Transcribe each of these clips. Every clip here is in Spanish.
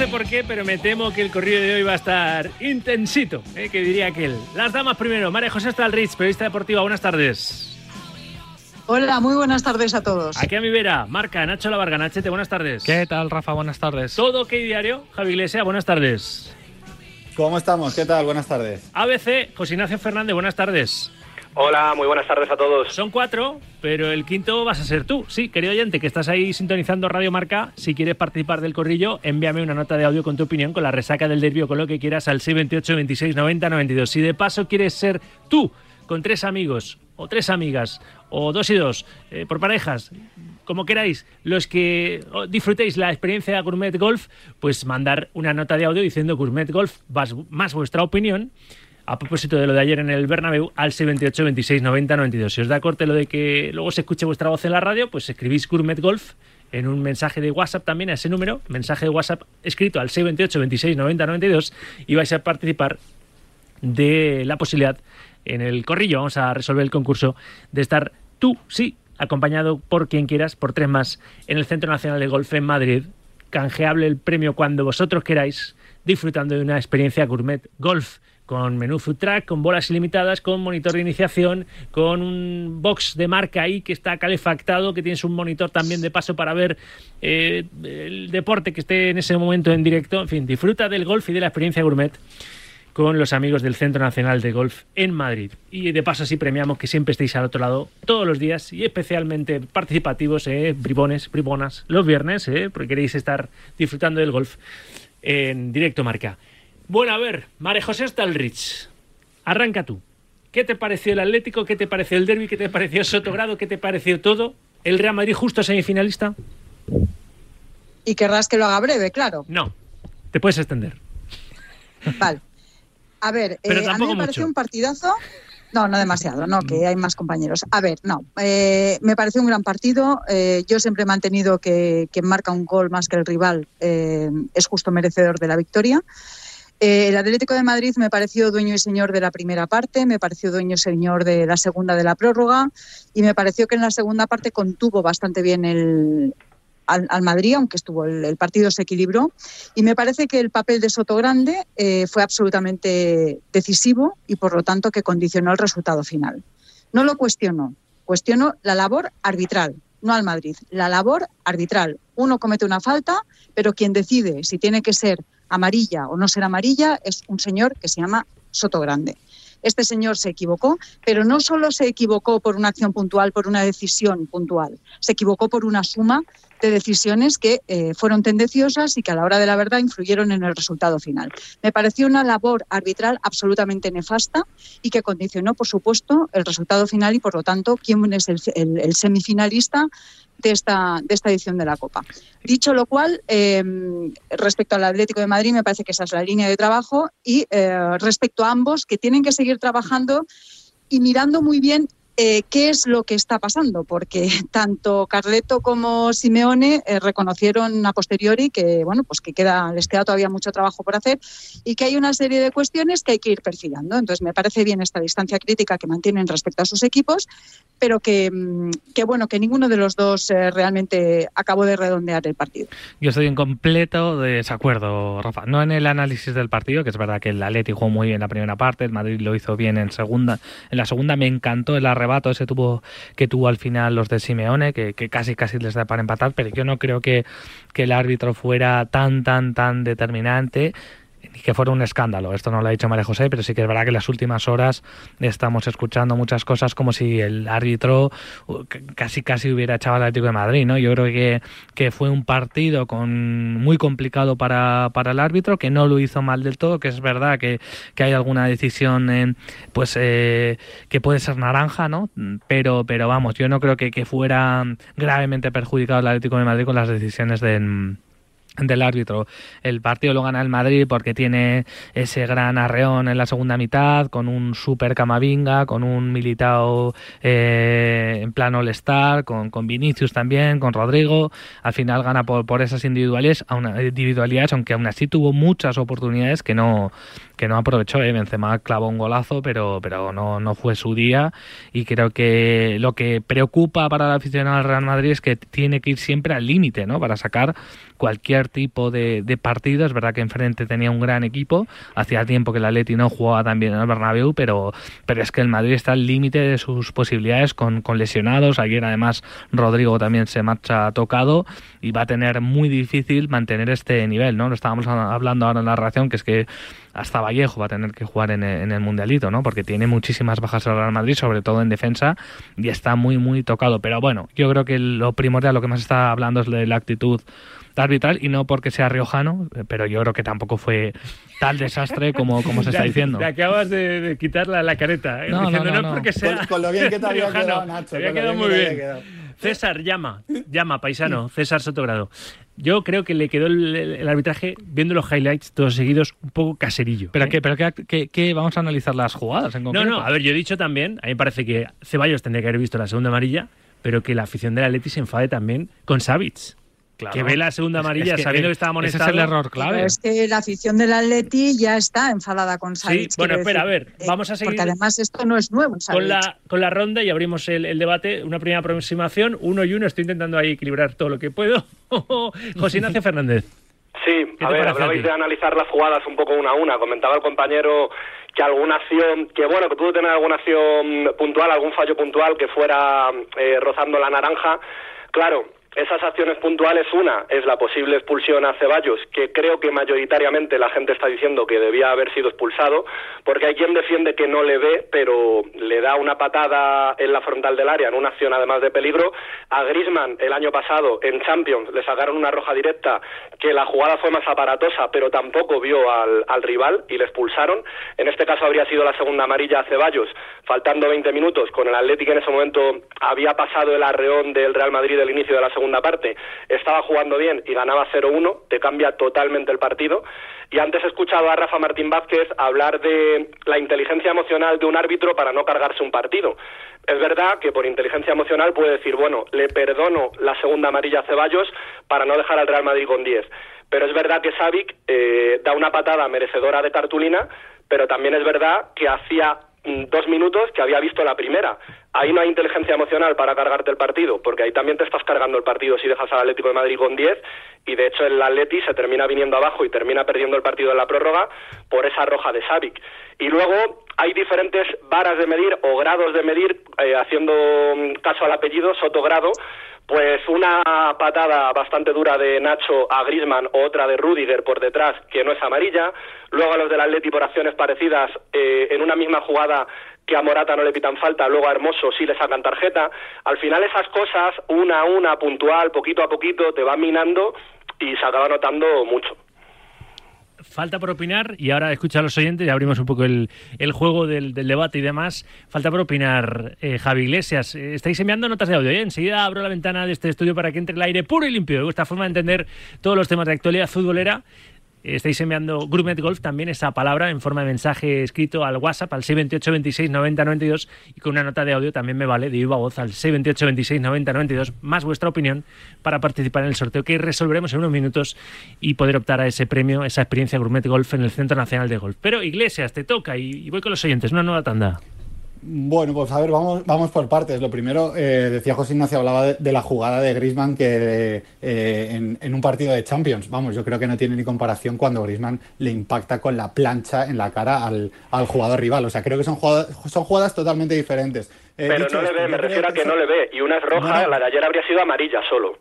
sé por qué, pero me temo que el corrido de hoy va a estar intensito, ¿eh? que diría aquel. Las damas primero. María José Stalrich, periodista deportiva. Buenas tardes. Hola, muy buenas tardes a todos. Aquí a mi vera, Marca, Nacho Lavarga, Nachete, buenas tardes. ¿Qué tal, Rafa? Buenas tardes. Todo OK Diario, Javi Iglesias, buenas tardes. ¿Cómo estamos? ¿Qué tal? Buenas tardes. ABC, José Ignacio Fernández, buenas tardes. Hola, muy buenas tardes a todos. Son cuatro, pero el quinto vas a ser tú. Sí, querido oyente, que estás ahí sintonizando Radio Marca. Si quieres participar del corrillo, envíame una nota de audio con tu opinión, con la resaca del derbi con lo que quieras al 628 26 90 92. Si de paso quieres ser tú, con tres amigos o tres amigas, o dos y dos, eh, por parejas, como queráis, los que disfrutéis la experiencia de Gourmet Golf, pues mandar una nota de audio diciendo Gourmet Golf más vuestra opinión a propósito de lo de ayer en el Bernabéu al 628 26 90 92. Si os da corte lo de que luego se escuche vuestra voz en la radio, pues escribís Gourmet Golf en un mensaje de WhatsApp también a ese número, mensaje de WhatsApp escrito al 628 26 90 92 y vais a participar de la posibilidad en el corrillo, vamos a resolver el concurso de estar tú, sí, acompañado por quien quieras, por tres más, en el Centro Nacional de Golf en Madrid, canjeable el premio cuando vosotros queráis, disfrutando de una experiencia gourmet golf con menú food track, con bolas ilimitadas, con monitor de iniciación, con un box de marca ahí que está calefactado, que tienes un monitor también de paso para ver eh, el deporte que esté en ese momento en directo. En fin, disfruta del golf y de la experiencia gourmet con los amigos del Centro Nacional de Golf en Madrid. Y de paso así premiamos que siempre estéis al otro lado todos los días y especialmente participativos, eh, bribones, bribonas, los viernes, eh, porque queréis estar disfrutando del golf en directo marca. Bueno, a ver, María José Stalrich, arranca tú. ¿Qué te pareció el Atlético? ¿Qué te pareció el Derby? ¿Qué te pareció Sotogrado? ¿Qué te pareció todo? ¿El Real Madrid justo semifinalista? Y querrás que lo haga breve, claro. No, te puedes extender. Vale. A ver, eh, a mí me pareció un partidazo. No, no demasiado, no, que hay más compañeros. A ver, no, eh, me pareció un gran partido. Eh, yo siempre he mantenido que quien marca un gol más que el rival es justo merecedor de la victoria. Eh, el Atlético de Madrid me pareció dueño y señor de la primera parte, me pareció dueño y señor de la segunda de la prórroga y me pareció que en la segunda parte contuvo bastante bien el, al, Madrid, aunque estuvo el, partido se equilibró. Y me parece que el papel de Soto Grande eh, fue absolutamente decisivo y por lo tanto que condicionó el resultado final. No lo cuestiono, cuestiono la labor arbitral, no al Madrid, la labor arbitral. Uno comete una falta, pero quien decide si tiene que ser amarilla o no ser amarilla es un señor que se llama Soto Grande. Este señor se equivocó, pero no solo se equivocó por una acción puntual, por una decisión puntual, se equivocó por una suma de decisiones que eh, fueron tendenciosas y que a la hora de la verdad influyeron en el resultado final. Me pareció una labor arbitral absolutamente nefasta y que condicionó, por supuesto, el resultado final y, por lo tanto, quién es el, semifinalista de esta, de esta edición de la Copa. Dicho lo cual, eh, respecto al Atlético de Madrid, me parece que esa es la línea de trabajo y eh, respecto a ambos, que tienen que seguir trabajando y mirando muy bien eh, qué es lo que está pasando, porque tanto Carleto como Simeone eh, reconocieron a posteriori que bueno, pues que queda, les queda todavía mucho trabajo por hacer y que hay una serie de cuestiones que hay que ir perfilando. Entonces me parece bien esta distancia crítica que mantienen respecto a sus equipos, pero que, mm, bueno, que ninguno de los dos eh, realmente acabó de redondear el partido. Yo estoy en completo desacuerdo, Rafa. No en el análisis del partido, que es verdad que el Atleti jugó muy bien la primera parte, el Madrid lo hizo bien en segunda. En la segunda me encantó el arrebato ese tuvo que tuvo al final los de Simeone, que, casi casi les da para empatar, pero yo no creo que, que el árbitro fuera tan, tan, tan determinante que fuera un escándalo. Esto no lo ha dicho María José, pero sí que es verdad que en las últimas horas estamos escuchando muchas cosas como si el árbitro casi casi hubiera echado al Atlético de Madrid, ¿no? Yo creo que, que fue un partido con muy complicado para, para el árbitro, que no lo hizo mal del todo, que es verdad que, que hay alguna decisión en, pues eh, que puede ser naranja, ¿no? Pero, pero vamos, yo no creo que, que fuera gravemente perjudicado el Atlético de Madrid con las decisiones de del árbitro. El partido lo gana el Madrid porque tiene ese gran arreón en la segunda mitad, con un super Camavinga, con un Militao eh, en plano All-Star, con, con, Vinicius también, con Rodrigo. Al final gana por, por esas individualidades, individualidades, aunque aún así tuvo muchas oportunidades que no, que no aprovechó. ¿eh? Benzema clavó un golazo, pero, pero no, no fue su día. Y creo que lo que preocupa para la aficionado del Real Madrid es que tiene que ir siempre al límite, ¿no? Para sacar cualquier tipo de, partido. Es verdad que enfrente tenía un gran equipo. Hacía tiempo que el Atleti no jugaba tan bien en el Bernabéu, pero, pero es que el Madrid está al límite de sus posibilidades con, con lesionados. Ayer además Rodrigo también se marcha tocado y va a tener muy difícil mantener este nivel, ¿no? Lo estábamos hablando ahora en la reacción, que es que hasta Vallejo va a tener que jugar en el, Mundialito, ¿no? Porque tiene muchísimas bajas el Real Madrid, sobre todo en defensa, y está muy, muy tocado. Pero bueno, yo creo que lo primordial, lo que más está hablando es de la actitud arbitral y no porque sea riojano, pero yo creo que tampoco fue tal desastre como, como se está diciendo. Te acabas de, quitar la, careta, ¿eh? no, no, no, porque sea con, lo bien que te había quedado, Nacho. Te había quedado muy bien. César, llama, llama, paisano, César Sotogrado. Yo creo que le quedó el, arbitraje, viendo los highlights todos seguidos, un poco caserillo. ¿Pero, ¿eh? qué, pero qué, vamos a analizar las jugadas en concreto? No, no, a ver, yo he dicho también, a mí me parece que Ceballos tendría que haber visto la segunda amarilla, pero que la afición de la Atleti se enfade también con Que ve la segunda amarilla sabiendo que estaba amonestado. Ese es el error clave. es que la afición del Atleti ya está enfadada con Savic. Sí, bueno, espera, a ver, eh, vamos a seguir. Porque además esto no es nuevo. Con la, con la ronda y abrimos el, debate. Una primera aproximación, uno y uno. Estoy intentando ahí equilibrar todo lo que puedo. José Ignacio Fernández. Sí, a ver, hablabais de analizar las jugadas un poco una a una. Comentaba el compañero que alguna acción, que bueno, que pudo tener alguna acción puntual, algún fallo puntual que fuera eh, rozando la naranja. Claro, esas acciones puntuales, una es la posible expulsión a Ceballos, que creo que mayoritariamente la gente está diciendo que debía haber sido expulsado, porque hay quien defiende que no le ve, pero le da una patada en la frontal del área, en una acción además de peligro. A Grisman el año pasado en Champions le sacaron una roja directa, que la jugada fue más aparatosa, pero tampoco vio al, al rival y le expulsaron. En este caso habría sido la segunda amarilla a Ceballos, faltando 20 minutos, con el Atlético en ese momento había pasado el arreón del Real Madrid del inicio de la segunda segunda parte estaba jugando bien y ganaba 0-1, te cambia totalmente el partido. Y antes he escuchado a Rafa Martín Vázquez hablar de la inteligencia emocional de un árbitro para no cargarse un partido. Es verdad que por inteligencia emocional puede decir, bueno, le perdono la segunda amarilla a Ceballos para no dejar al Real Madrid con 10. Pero es verdad que Savic eh, da una patada merecedora de cartulina, pero también es verdad que hacía dos minutos que había visto la primera. Ahí no hay inteligencia emocional para cargarte el partido, porque ahí también te estás cargando el partido si dejas al Atlético de Madrid con 10 y de hecho el Atleti se termina viniendo abajo y termina perdiendo el partido en la prórroga por esa roja de Savic. Y luego hay diferentes varas de medir o grados de medir, eh, haciendo mm, caso al apellido, Sotogrado, pues una patada bastante dura de Nacho a Grisman o otra de Rudiger por detrás, que no es amarilla. Luego a los del Atleti por acciones parecidas, eh, en una misma jugada que a Morata no le pitan falta, luego a Hermoso sí le sacan tarjeta. Al final esas cosas, una a una, puntual, poquito a poquito, te van minando y se acaba notando mucho falta por opinar, y ahora escucha a los oyentes y abrimos un poco el, juego del, debate y demás. Falta por opinar, eh, Javi Iglesias. Eh, estáis enviando notas de audio. ¿eh? Enseguida abro la ventana de este estudio para que entre el aire puro y limpio. Esta forma de entender todos los temas de actualidad futbolera estáis enviando Grumet Golf también esa palabra en forma de mensaje escrito al WhatsApp al 628 26 90 92 y con una nota de audio también me vale de viva voz al 628 26 90 92 más vuestra opinión para participar en el sorteo que resolveremos en unos minutos y poder optar a ese premio, esa experiencia Grumet Golf en el Centro Nacional de Golf. Pero Iglesias, te toca y voy con los oyentes, una nueva tanda. Bueno, pues a ver, vamos, vamos por partes. Lo primero, eh, decía José Ignacio, hablaba de, la jugada de Grisman que eh, en, un partido de Champions, vamos, yo creo que no tiene ni comparación cuando Grisman le impacta con la plancha en la cara al, jugador rival. O sea, creo que son jugadas, son jugadas totalmente diferentes. Eh, Pero no le ve, me refiero a que no le ve. Y una es roja, la de ayer habría sido amarilla solo.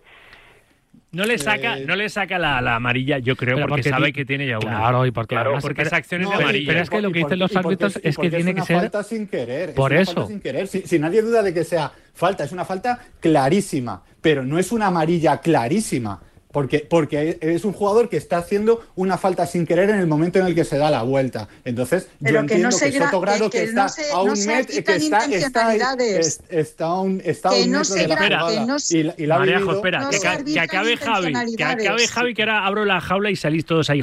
No le saca, no le saca la, amarilla, yo creo, porque, sabe que tiene ya una. Claro, y porque, claro, porque esa acción es de amarilla. Pero es que lo que dicen los árbitros es que tiene que ser. falta sin querer. Por eso. sin querer. Si, nadie duda de que sea falta, es una falta clarísima, pero no es una amarilla clarísima. Porque, porque es un jugador que está haciendo una falta sin querer en el momento en el que se da la vuelta. Entonces, yo entiendo que, Soto Grado que, está a un metro, que está, está, está, a un, está un metro de la jugada. y, la Marejo, espera, que, acabe Javi, que acabe Javi, que ahora abro la jaula y salís todos ahí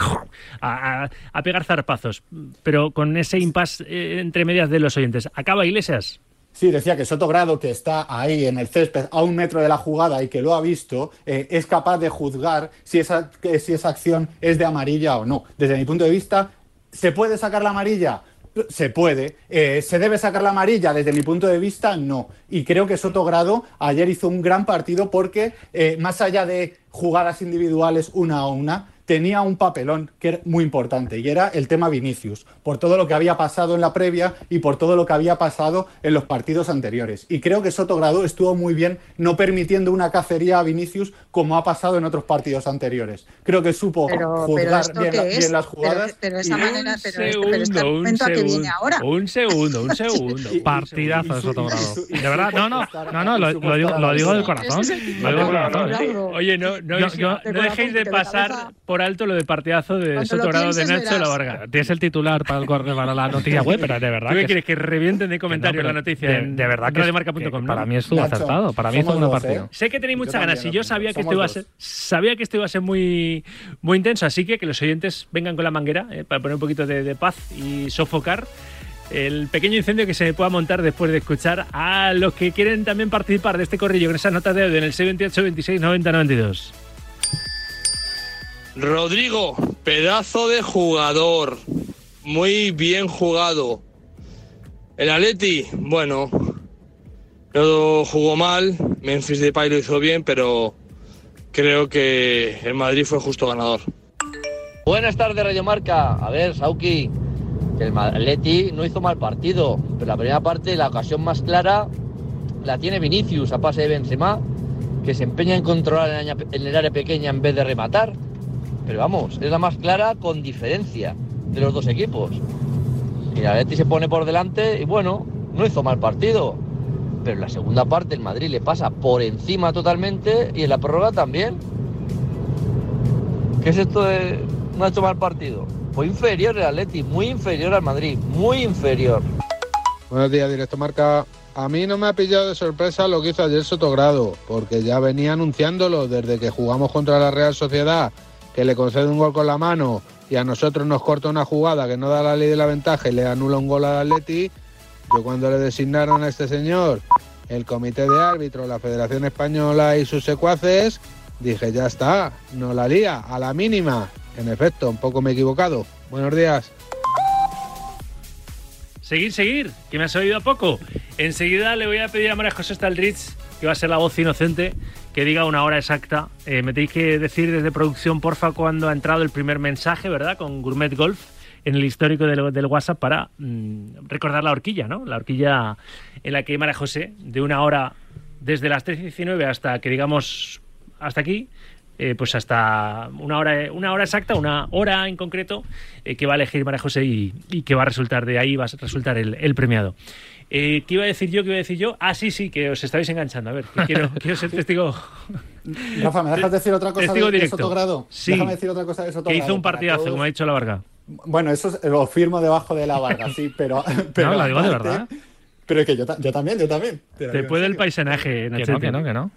a, a pegar zarpazos. Pero con ese impasse eh, entre medias de los oyentes. ¿Acaba Iglesias? Sí, decía que Soto Grado, que está ahí en el césped a un metro de la jugada y que lo ha visto, eh, es capaz de juzgar si esa, si esa acción es de amarilla o no. Desde mi punto de vista, ¿se puede sacar la amarilla? Se puede. Eh, ¿Se debe sacar la amarilla? Desde mi punto de vista, no. Y creo que Soto Grado ayer hizo un gran partido porque, eh, más allá de jugadas individuales una a una, tenía un papelón que era muy importante y era el tema Vinicius, por todo lo que había pasado en la previa y por todo lo que había pasado en los partidos anteriores. Y creo que Soto Grado estuvo muy bien no permitiendo una cacería a Vinicius como ha pasado en otros partidos anteriores. Creo que supo juzgar bien, las jugadas. Pero, esa manera, pero, este, momento que viene ahora. Un segundo, un segundo. Partidazo de Soto Grado. De verdad, no, no, no, no, lo, digo, lo digo del corazón. Lo digo del corazón. Oye, no, no, no dejéis de pasar por alto lo de partidazo de Sotorado de Nacho La Varga. Tienes el titular para, el, para la noticia web, pero de verdad. ¿Tú qué quieres? Que revienten de comentarios la noticia de, de verdad que. Para mí estuvo acertado. Para mí fue un partido. ¿eh? Sé que tenéis muchas ganas y yo sabía que, esto iba a ser, sabía que esto iba a ser muy, muy intenso, así que que los oyentes vengan con la manguera eh, para poner un poquito de, paz y sofocar el pequeño incendio que se pueda montar después de escuchar a los que quieren también participar de este corrillo con esas notas de audio en el 628 26 90 92. Rodrigo, pedazo de jugador. Muy bien jugado. El Atleti, bueno, no jugó mal. Memphis Depay lo hizo bien, pero creo que el Madrid fue justo ganador. Buenas tardes, Radio Marca. A ver, Sauki, el Atleti no hizo mal partido, pero la primera parte, la ocasión más clara, la tiene Vinicius a pase de Benzema, que se empeña en controlar en el área pequeña en vez de rematar pero vamos, es la más clara con diferencia de los dos equipos. Y la Atleti se pone por delante y bueno, no hizo mal partido. Pero en la segunda parte el Madrid le pasa por encima totalmente y en la prórroga también. ¿Qué es esto de no ha hecho mal partido? Fue inferior el Atleti, muy inferior al Madrid, muy inferior. Buenos días, directo marca. A mí no me ha pillado de sorpresa lo que hizo ayer Sotogrado, porque ya venía anunciándolo desde que jugamos contra la Real Sociedad que le concede un gol con la mano y a nosotros nos corta una jugada que no da la ley de la ventaja y le anula un gol al Atleti, yo cuando le designaron a este señor el comité de árbitros, la Federación Española y sus secuaces, dije, ya está, no la lía, a la mínima. En efecto, un poco me he equivocado. Buenos días. Seguir, seguir, que me has oído a poco. Enseguida le voy a pedir a María José Staldritz, que va a ser la voz inocente, que diga una hora exacta. Eh, me tenéis que decir desde producción, porfa, cuando ha entrado el primer mensaje, ¿verdad? Con Gourmet Golf en el histórico del, WhatsApp para mm, recordar la horquilla, ¿no? La horquilla en la que María José, de una hora desde las 3.19 hasta que digamos hasta aquí, eh, pues hasta una hora, una hora exacta, una hora en concreto, eh, que va a elegir María José y, que va a resultar de ahí, va a resultar el premiado. Eh, ¿Qué iba a decir yo? ¿Qué iba a decir yo? Ah, sí, sí, que os estáis enganchando. A ver, quiero, quiero ser testigo. Rafa, ¿me dejas decir otra cosa de, de Sotogrado? Sí. Déjame decir otra cosa de Sotogrado. Que hizo un partidazo, como ha dicho la Varga. Bueno, eso lo firmo debajo de la Varga, sí, pero. pero no, la digo de verdad. Pero es que yo, yo también, yo también. Te, puede el paisanaje, Que no, que no, que no.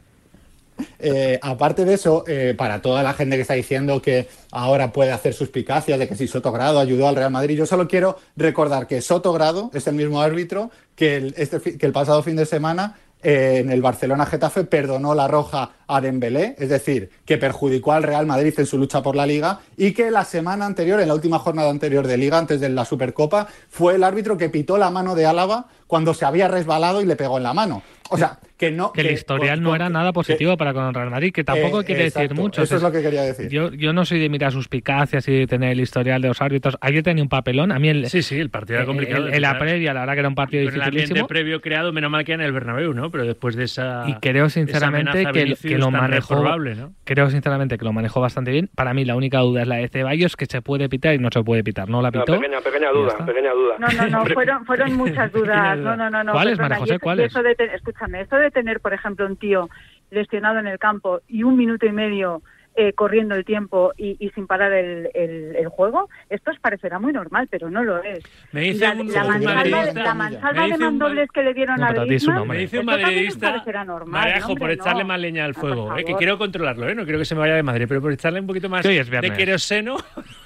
Eh, aparte de eso, eh, para toda la gente que está diciendo que ahora puede hacer suspicacias de que si Sotogrado ayudó al Real Madrid, yo solo quiero recordar que Sotogrado es el mismo árbitro que el, este, que el pasado fin de semana eh, en el Barcelona Getafe perdonó la roja a Dembélé, es decir, que perjudicó al Real Madrid en su lucha por la Liga y que la semana anterior, en la última jornada anterior de Liga, antes de la Supercopa, fue el árbitro que pitó la mano de Álava cuando se había resbalado y le pegó en la mano. O sea, que no. Que, el historial no era nada positivo para con el Real Madrid, que tampoco eh, quiere decir mucho. Eso es lo que quería decir. Yo, yo no soy de mirar suspicacias y de tener el historial de los árbitros. Ayer tenía un papelón. A mí el. Sí, sí, el partido era complicado. En la previa, la verdad que era un partido difícil. El ambiente previo creado, menos mal que en el Bernabéu, ¿no? Pero después de esa. Y creo sinceramente que, que, lo manejó. ¿no? Creo sinceramente que lo manejó bastante bien. Para mí, la única duda es la de Ceballos, que se puede pitar y no se puede pitar. ¿No la pitó? pequeña, pequeña duda, pequeña duda. No, no, no. fueron, fueron muchas dudas. No, no, no. no ¿Cuáles, María José? ¿Cuáles? escúchame, esto de tener, por ejemplo, un tío lesionado en el campo y un minuto y medio eh, corriendo el tiempo y, sin parar el, el, juego, esto os parecerá muy normal, pero no lo es. Me dice la, un, la, mansalva, de mandobles que le dieron a Griezmann, me dice un madridista, Marejo, por echarle más leña al fuego, eh, que quiero controlarlo, eh, no quiero que se me vaya de madre, pero por echarle un poquito más de queroseno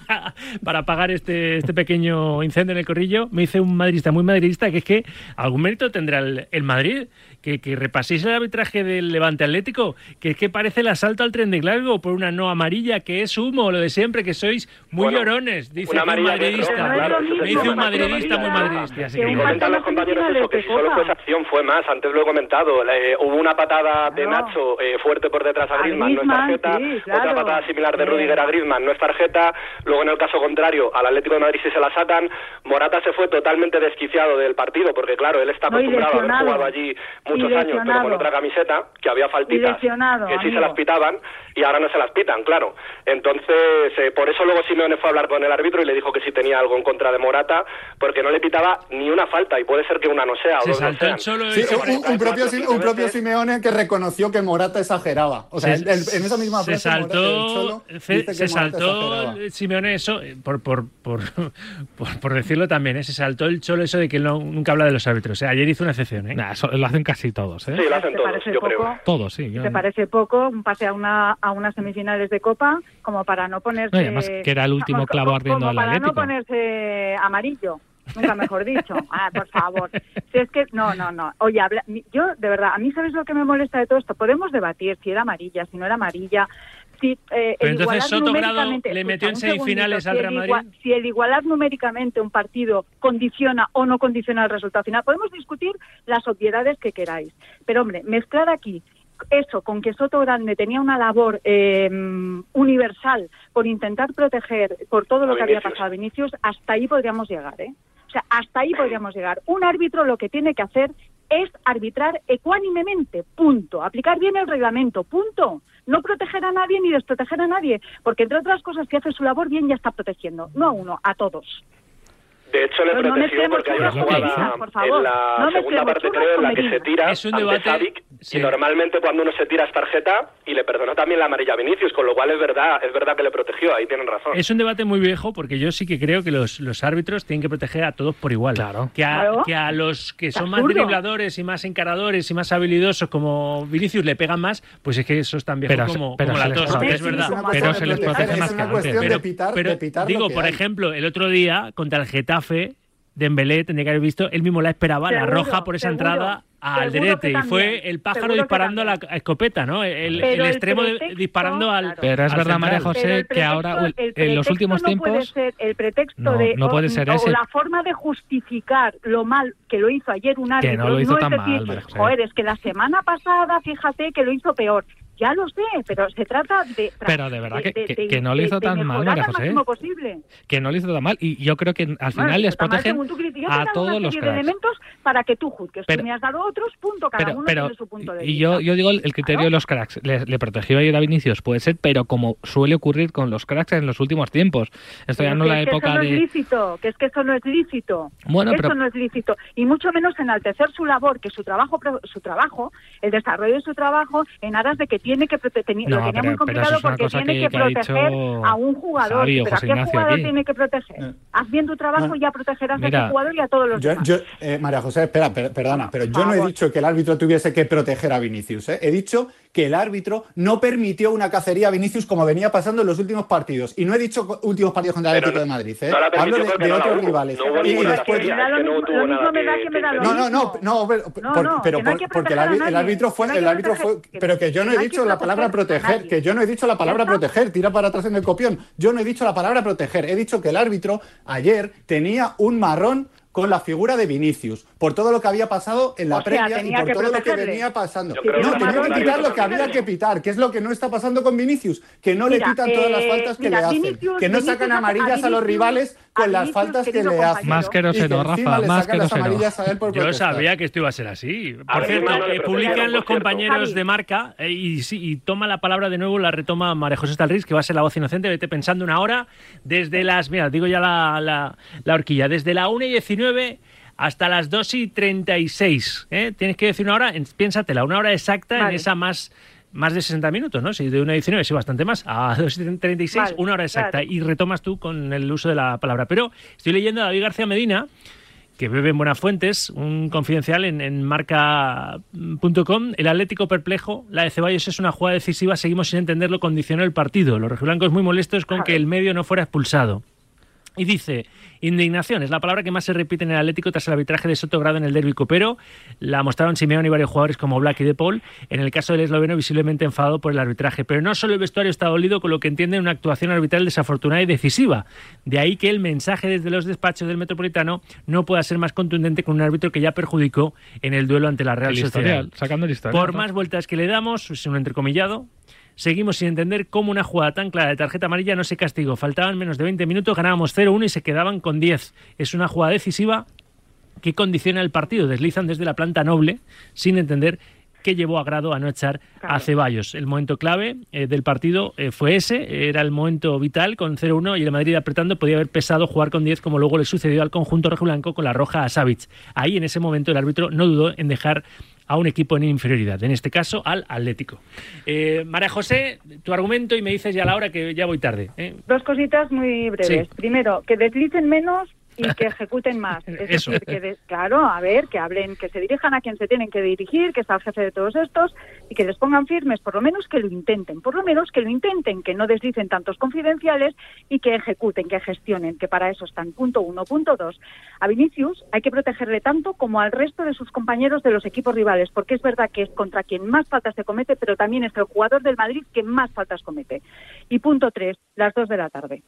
para apagar este, este pequeño incendio en el corrillo, me dice un madridista muy madridista que es que algún mérito tendrá el, el Madrid que, que repaséis el arbitraje del Levante Atlético, que es que parece el asalto al tren de Glasgow por una no amarilla, que es humo, lo de siempre, que sois muy llorones, dice un madridista. me dice un madridista muy madridista. Así que comentan los compañeros eso, que si solo fue esa acción fue más, antes lo he comentado, hubo una patada de Nacho eh, fuerte por detrás a Griezmann, no es tarjeta, otra patada similar de Rudiger a Griezmann, no es tarjeta, luego en el caso contrario, al Atlético de Madrid si se la sacan, Morata se fue totalmente desquiciado del partido, porque claro, él está acostumbrado a haber jugado allí muchos años, pero con otra camiseta, que había faltitas, que sí se las pitaban, y ahora no se las pitan, claro. Entonces, eh, por eso luego Simeone fue a hablar con el árbitro y le dijo que sí tenía algo en contra de Morata, porque no le pitaba ni una falta, y puede ser que una no sea, o dos no sean. un, propio, un propio Simeone que reconoció que Morata exageraba. O sea, en esa misma frase, se saltó, se, saltó Simeone eso, eh, por, por, por, por, decirlo también, ¿eh? se saltó el cholo eso de que nunca habla de los árbitros. ayer hizo una excepción. ¿eh? lo hacen casi todos. ¿eh? Sí, lo hacen todos, yo creo. Todos, sí. ¿Te parece poco un pase a, una, a unas semifinales de Copa como para no ponerse... además que era el último clavo ardiendo al Atlético. para no ponerse amarillo nunca mejor dicho. Ah, por favor. Si es que, no, no, no. Oye, yo, de verdad, a mí, ¿sabes lo que me molesta de todo esto? Podemos debatir si era amarilla, si no era amarilla, si eh, Pero entonces Soto le metió en semifinales al Real Madrid. si el igualar numéricamente un partido condiciona o no condiciona el resultado final, podemos discutir las obviedades que queráis. Pero hombre, mezclar aquí eso con que Soto Grande tenía una labor em, universal por intentar proteger por todo lo que había pasado a Vinicius, hasta ahí podríamos llegar, ¿eh? O sea, hasta ahí podríamos llegar. Un árbitro lo que tiene que hacer es arbitrar ecuánimemente, punto. Aplicar bien el reglamento, punto. No proteger a nadie ni desproteger a nadie, porque entre otras cosas, si hace su labor bien ya está protegiendo, no a uno, a todos. De hecho, le protegió porque hay una jugada en la segunda parte, creo, en la que se tira es un debate, y normalmente cuando uno se tira es tarjeta y le perdonó también la amarilla a Vinicius, con lo cual es verdad, es verdad que le protegió, ahí tienen razón. Es un debate muy viejo porque yo sí que creo que los, los árbitros tienen que proteger a todos por igual. Claro. Que a, que a los que son más dribladores y más encaradores y más habilidosos como Vinicius le pegan más, pues es que eso es tan viejo como, la tos, es verdad. Pero se les protege más que antes. Pero, digo, por ejemplo, el otro día contra el Getafe Getafe, Dembélé tendría que haber visto, él mismo la esperaba, la roja por esa entrada al derete y fue el pájaro disparando a la escopeta, ¿no? El, extremo disparando al. Pero es verdad, María José, que ahora en los últimos no tiempos. Puede ser el pretexto de. No puede ser ese. la forma de justificar lo mal que lo hizo ayer un árbitro. Que no lo hizo tan mal, Joder, es que la semana pasada, fíjate que lo hizo peor. Ya lo sé, pero se trata de... Pero de verdad que, no lo hizo tan mal, María José. Posible. Que no lo hizo tan mal. Y yo creo que al final les protegen a todos los cracks. elementos para que tú juzgues. Pero, tú me has dado otros, punto, cada uno tiene su punto de y vista. Y yo, digo el criterio de los cracks. Le, protegió ayer a Vinicius, puede ser, pero como suele ocurrir con los cracks en los últimos tiempos. Esto ya no la época de... Es lícito, que es que eso no es lícito. Bueno, eso no es lícito. Y mucho menos enaltecer su labor, que su trabajo, su trabajo, el desarrollo de su trabajo, en aras de que tiene que proteger no, lo tenía muy complicado porque tiene que, proteger a un jugador. ¿Pero a qué jugador tiene que proteger? Eh. Haz bien tu trabajo y ya protegerás a ese jugador y a todos los demás. Yo, eh, María José, espera, perdona, pero yo no he dicho que el árbitro tuviese que proteger a Vinicius. ¿eh? He dicho que el árbitro no permitió una cacería a Vinicius como venía pasando en los últimos partidos. Y no he dicho últimos partidos contra el Atlético de Madrid. ¿eh? Hablo de, otros rivales. y después. No, no, no, no, pero porque el árbitro fue, el árbitro fue, pero que yo no he dicho la palabra proteger, que yo no he dicho la palabra proteger, tira para atrás en el copión. Yo no he dicho la palabra proteger, he dicho que el árbitro ayer tenía un marrón con la figura de Vinicius, por todo lo que había pasado en la previa y por todo lo que venía pasando. No, tenía que quitar lo que había que pitar, que es lo que no está pasando con Vinicius, que no le quitan todas las faltas que le hacen, que no sacan amarillas a, los rivales con las faltas que le hacen. Más que no Rafa, más que Yo sabía que esto iba a ser así. Por cierto, eh, publican los compañeros de marca eh, y, y toma la palabra de nuevo, la retoma María José Stalriz, que va a ser la voz inocente, vete pensando una hora, desde las, mira, digo ya la, la, la horquilla, desde la 1 y 19 hasta las 2 y 36. ¿eh? Tienes que decir una hora, piénsatela, una hora exacta en esa más más de 60 minutos, ¿no? Si de una 19, sí, bastante más. A 2.36, una hora exacta. Y retomas tú con el uso de la palabra. Pero estoy leyendo a David García Medina, que bebe en buenas fuentes, un confidencial en, en marca.com. El Atlético perplejo, la de Ceballos es una jugada decisiva, seguimos sin entenderlo, condicionó el partido. Los rojiblancos muy molestos con que el medio no fuera expulsado. Y dice, indignación es la palabra que más se repite en el Atlético tras el arbitraje de Soto Grado en el derbi copero. La mostraron Simeone y varios jugadores como Black y De Paul. En el caso del esloveno, visiblemente enfadado por el arbitraje. Pero no solo el vestuario está dolido con lo que entiende una actuación arbitral desafortunada y decisiva. De ahí que el mensaje desde los despachos del Metropolitano no pueda ser más contundente con un árbitro que ya perjudicó en el duelo ante la Real Sociedad. Sacando el Por más vueltas que le damos, es un entrecomillado, Seguimos sin entender cómo una jugada tan clara de tarjeta amarilla no se castigó. Faltaban menos de 20 minutos, ganábamos 0-1 y se quedaban con 10. Es una jugada decisiva que condiciona el partido. Deslizan desde la planta noble sin entender qué llevó a Grado a no echar a Ceballos. El momento clave eh, del partido eh, fue ese, era el momento vital con 0-1 y el Madrid apretando podía haber pesado jugar con 10 como luego le sucedió al conjunto rojiblanco con la roja a Savic. Ahí en ese momento el árbitro no dudó en dejar a un equipo en inferioridad, en este caso al Atlético. Eh, María José, tu argumento y me dices ya a la hora que ya voy tarde. ¿eh? Dos cositas muy breves. Primero, que deslicen menos y que ejecuten más. Es decir, que claro, a ver, que hablen, que se dirijan a quien se tienen que dirigir, que está el jefe de todos estos y que les pongan firmes, por lo menos que lo intenten, por lo menos que lo intenten, que no deslicen tantos confidenciales y que ejecuten, que gestionen, que para eso están. Punto uno. Punto dos. A Vinicius hay que protegerle tanto como al resto de sus compañeros de los equipos rivales, porque es verdad que es contra quien más faltas se comete, pero también es el jugador del Madrid que más faltas comete. Y punto tres, las dos de la tarde.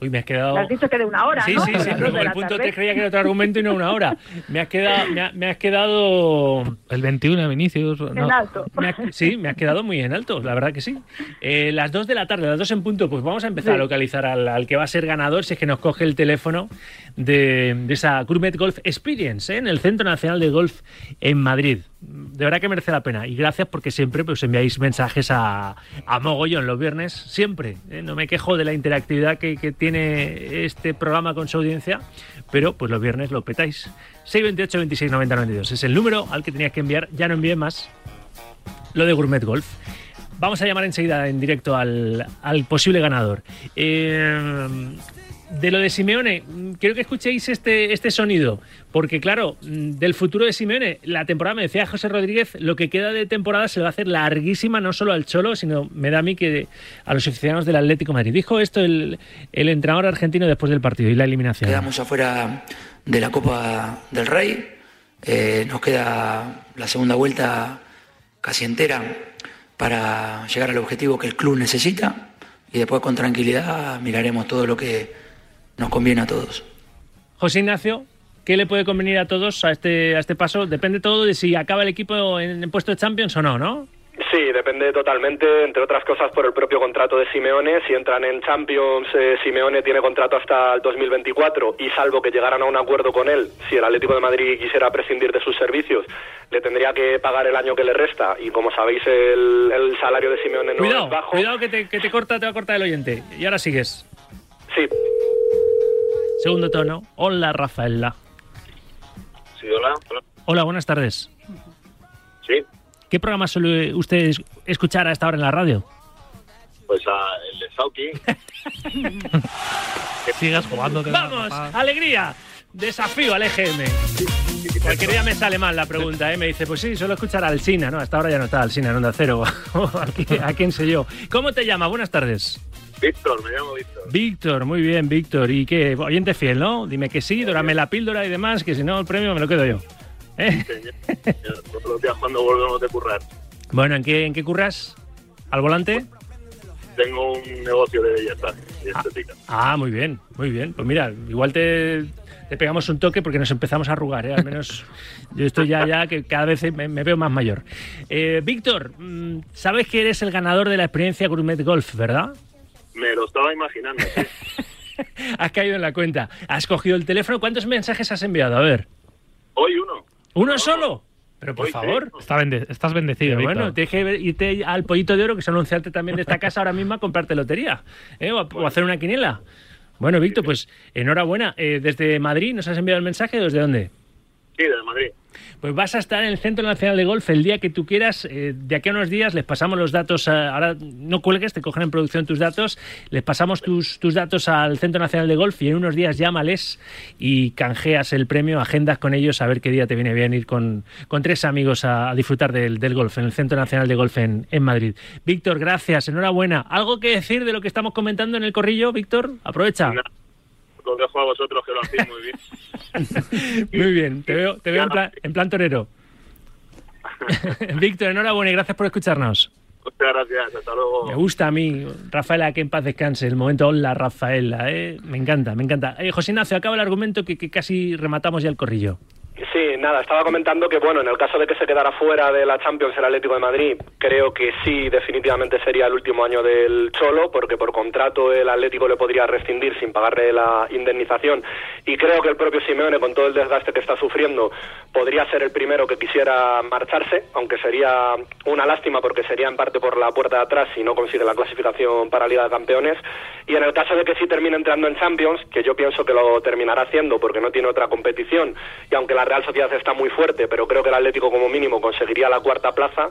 Uy, me has quedado. Me has dicho que de una hora. Sí, ¿no? sí, sí, pero el punto te creía que era otro argumento y no una hora. Me has quedado. Me, has quedado. El 21 de Vinicius. En alto. sí, me has quedado muy en alto, la verdad que sí. Eh, las 2 de la tarde, las 2 en punto, pues vamos a empezar a localizar al, que va a ser ganador si es que nos coge el teléfono de, esa Gourmet Golf Experience ¿eh? en el Centro Nacional de Golf en Madrid de verdad que merece la pena. Y gracias porque siempre pues enviáis mensajes a, a mogollón los viernes, siempre. ¿eh? No me quejo de la interactividad que, tiene este programa con su audiencia, pero pues los viernes lo petáis. 628 26 90 92 es el número al que tenías que enviar. Ya no envié más lo de Gourmet Golf. Vamos a llamar enseguida en directo al, al posible ganador. Eh, de lo de Simeone, quiero que escuchéis este, este sonido, porque claro, del futuro de Simeone, la temporada, me decía José Rodríguez, lo que queda de temporada se va a hacer larguísima, no solo al Cholo, sino me da a mí que a los aficionados del Atlético Madrid. Dijo esto el, el entrenador argentino después del partido y la eliminación. Quedamos afuera de la Copa del Rey, eh, nos queda la segunda vuelta casi entera para llegar al objetivo que el club necesita y después con tranquilidad miraremos todo lo que nos conviene a todos. José Ignacio, ¿qué le puede convenir a todos a este, a este paso? Depende todo de si acaba el equipo en, el puesto de Champions o no, ¿no? Sí, depende totalmente, entre otras cosas, por el propio contrato de Simeone. Si entran en Champions, eh, Simeone tiene contrato hasta el 2024 y salvo que llegaran a un acuerdo con él, si el Atlético de Madrid quisiera prescindir de sus servicios, le tendría que pagar el año que le resta. Y como sabéis, el, salario de Simeone no es bajo. Cuidado, que te, que te corta, te va a cortar el oyente. Y ahora sigues. Segundo tono. Hola, Rafaela. Sí, hola. Hola, buenas tardes. Sí. ¿Qué programa suele usted escuchar a esta hora en la radio? Pues a el de Sauki. que sigas jugando. ¡Vamos! ¡Alegría! Desafío al EGM. Cualquier día me sale mal la pregunta, ¿eh? Me dice, pues sí, solo escuchar al Sina, ¿no? Hasta ahora ya no está al Sina en Onda Cero. ¿A quién sé yo? ¿Cómo te llama? Buenas tardes. Víctor, me llamo Víctor. Víctor, muy bien, Víctor. ¿Y qué? Oyente fiel, ¿no? Dime que sí, dórame la píldora y demás, que si no, el premio me lo quedo yo. ¿Eh? Todos los días cuando volvemos de currar. Bueno, ¿en qué, en qué curras? ¿Al volante? Tengo un negocio de belleza y ah, estética. Ah, muy bien, muy bien. Pues mira, igual te, te pegamos un toque porque nos empezamos a arrugar, ¿eh? Al menos yo estoy ya, ya que cada vez me, veo más mayor. Eh, Víctor, mm, sabes que eres el ganador de la experiencia Gourmet Golf, ¿verdad? Me lo estaba imaginando. has caído en la cuenta. Has cogido el teléfono. ¿Cuántos mensajes has enviado? A ver. Hoy uno. ¿Uno solo? Pero por favor. estás bendecido. bueno, tienes que irte al pollito de oro, que es anunciarte también de esta casa ahora mismo a comprarte lotería. ¿eh? O, hacer una quiniela. Bueno, Víctor, pues enhorabuena. Eh, ¿Desde Madrid nos has enviado el mensaje desde dónde? Sí, del Madrid. Pues vas a estar en el Centro Nacional de Golf el día que tú quieras. Eh, de aquí a unos días les pasamos los datos. ahora no cuelgues, te cogen en producción tus datos. Les pasamos tus, tus datos al Centro Nacional de Golf y en unos días llámales y canjeas el premio, agendas con ellos a ver qué día te viene bien ir con, con tres amigos a, disfrutar del, golf en el Centro Nacional de Golf en, en Madrid. Víctor, gracias, enhorabuena. ¿Algo que decir de lo que estamos comentando en el corrillo, Víctor? Aprovecha los dejo a vosotros que lo hacéis muy bien. muy bien, te veo, te veo en, plan, en plan torero. Víctor, enhorabuena y gracias por escucharnos. Muchas gracias, hasta luego. Me gusta a mí, Rafaela, que en paz descanse, el momento hola Rafaela, ¿eh? me encanta, me encanta. Eh, José Ignacio, acaba el argumento que, que casi rematamos ya el corrillo. Sí, nada, estaba comentando que, bueno, en el caso de que se quedara fuera de la Champions el Atlético de Madrid, creo que sí, definitivamente sería el último año del Cholo, porque por contrato el Atlético le podría rescindir sin pagarle la indemnización. Y creo que el propio Simeone, con todo el desgaste que está sufriendo, podría ser el primero que quisiera marcharse, aunque sería una lástima porque sería en parte por la puerta de atrás si no consigue la clasificación para Liga de Campeones. Y en el caso de que sí termine entrando en Champions, que yo pienso que lo terminará haciendo porque no tiene otra competición, y aunque la Real Sociedad está muy fuerte, pero creo que el Atlético como mínimo conseguiría la cuarta plaza,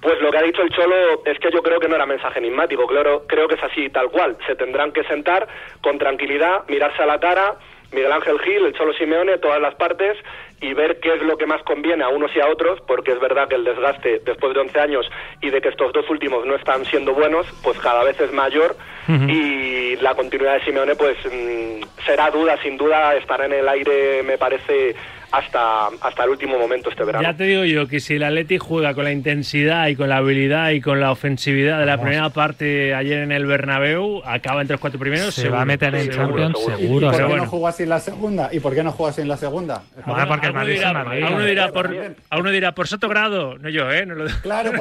pues lo que ha dicho el Cholo es que yo creo que no era mensaje enigmático, creo, creo que es así tal cual. Se tendrán que sentar con tranquilidad, mirarse a la cara, Miguel Ángel Gil, el Cholo Simeone, todas las partes y ver qué es lo que más conviene a unos y a otros, porque es verdad que el desgaste después de 11 años y de que estos dos últimos no están siendo buenos, pues cada vez es mayor y la continuidad de Simeone pues mm, será duda, sin duda estará en el aire, me parece hasta, hasta el último momento este verano. Ya te digo yo que si el Atleti juega con la intensidad y con la habilidad y con la ofensividad de la primera parte ayer en el Bernabéu, acaba entre los cuatro primeros. Se va a meter en Champions seguro. ¿Y por qué no jugó así en la segunda? ¿Y por qué no jugó así en la segunda? Bueno, porque el Madrid dirá, Madrid. A uno dirá por, a uno dirá por Soto Grado, no yo, ¿eh? No lo... Claro,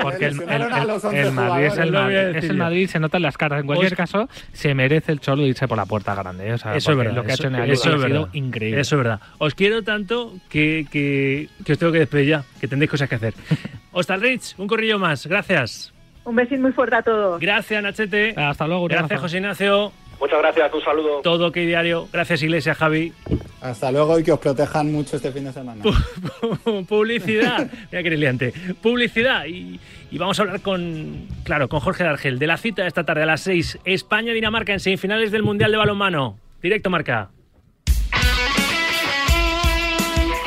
porque, el, Madrid es el Madrid, es el Madrid, se notan las caras. En cualquier caso, se merece el Cholo irse por la puerta grande. ¿eh? O sea, eso es verdad. Lo que eso, ha hecho en el eso ha sido increíble. Eso es verdad. Os quiero tanto que, que, os tengo que despedir ya, que tendréis cosas que hacer. Rich, un corrillo más. Gracias. Un besín muy fuerte a todos. Gracias, Nachete. Hasta luego. Gracias, José Ignacio. Muchas gracias, un saludo. Todo que diario. Gracias, Iglesia, Javi. Hasta luego y que os protejan mucho este fin de semana. Publicidad. Mira qué liante. Publicidad. Y, y, vamos a hablar con, claro, con Jorge Dargel de la cita de esta tarde a las 6. España-Dinamarca en semifinales del Mundial de Balonmano. Directo marca.